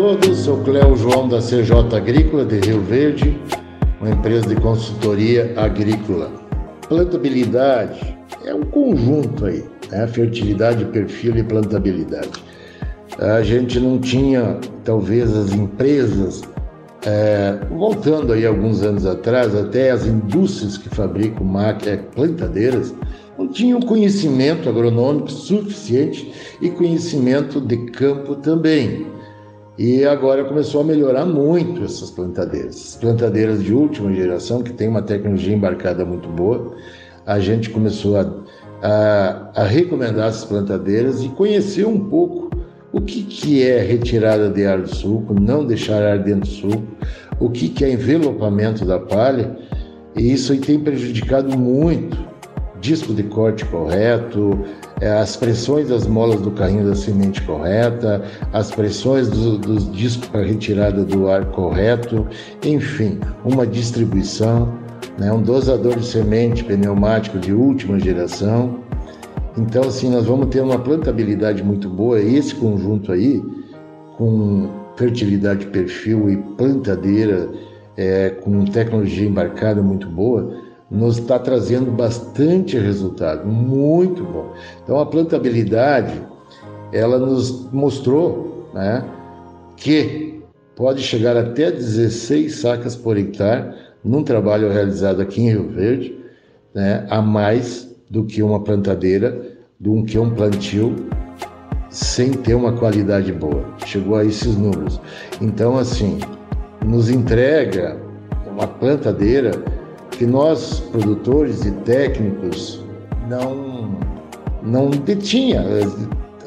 Todos, sou Cléo João da CJ Agrícola de Rio Verde, uma empresa de consultoria agrícola. Plantabilidade é um conjunto aí, né? fertilidade, perfil e plantabilidade. A gente não tinha, talvez, as empresas, é, voltando aí alguns anos atrás, até as indústrias que fabricam máquinas, plantadeiras, não tinham conhecimento agronômico suficiente e conhecimento de campo também. E agora começou a melhorar muito essas plantadeiras. Plantadeiras de última geração, que tem uma tecnologia embarcada muito boa. A gente começou a, a, a recomendar essas plantadeiras e conhecer um pouco o que, que é retirada de ar do suco, não deixar ar dentro do suco, o que, que é envelopamento da palha. E isso aí tem prejudicado muito disco de corte correto, é, as pressões das molas do carrinho da semente correta, as pressões do, dos discos para retirada do ar correto, enfim, uma distribuição, né, um dosador de semente pneumático de última geração. Então, assim, nós vamos ter uma plantabilidade muito boa. Esse conjunto aí, com fertilidade perfil e plantadeira, é, com tecnologia embarcada muito boa, nos está trazendo bastante resultado, muito bom. Então a plantabilidade, ela nos mostrou né, que pode chegar até 16 sacas por hectare num trabalho realizado aqui em Rio Verde, né, a mais do que uma plantadeira, do que um plantio sem ter uma qualidade boa. Chegou a esses números. Então, assim, nos entrega uma plantadeira que nós, produtores e técnicos, não, não detinha,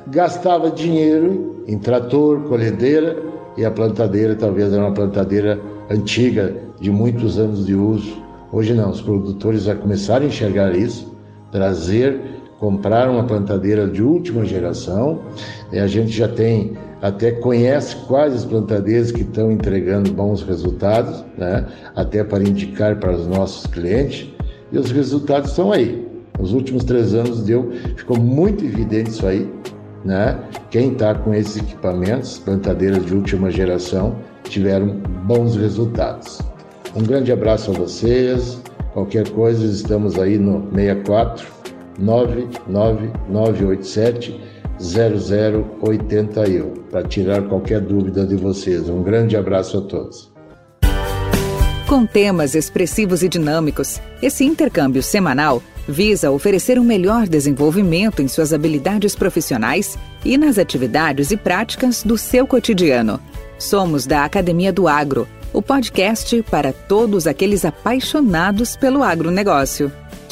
gastava dinheiro em trator, colhedeira e a plantadeira talvez era uma plantadeira antiga, de muitos anos de uso. Hoje não, os produtores já começaram a enxergar isso, trazer, comprar uma plantadeira de última geração, a gente já tem até conhece quais as plantadeiras que estão entregando bons resultados, né? até para indicar para os nossos clientes, e os resultados estão aí. Nos últimos três anos deu, ficou muito evidente isso aí. Né? Quem está com esses equipamentos, plantadeiras de última geração, tiveram bons resultados. Um grande abraço a vocês. Qualquer coisa, estamos aí no 64 99987 0081 para tirar qualquer dúvida de vocês. Um grande abraço a todos. Com temas expressivos e dinâmicos, esse intercâmbio semanal visa oferecer um melhor desenvolvimento em suas habilidades profissionais e nas atividades e práticas do seu cotidiano. Somos da Academia do Agro, o podcast para todos aqueles apaixonados pelo agronegócio.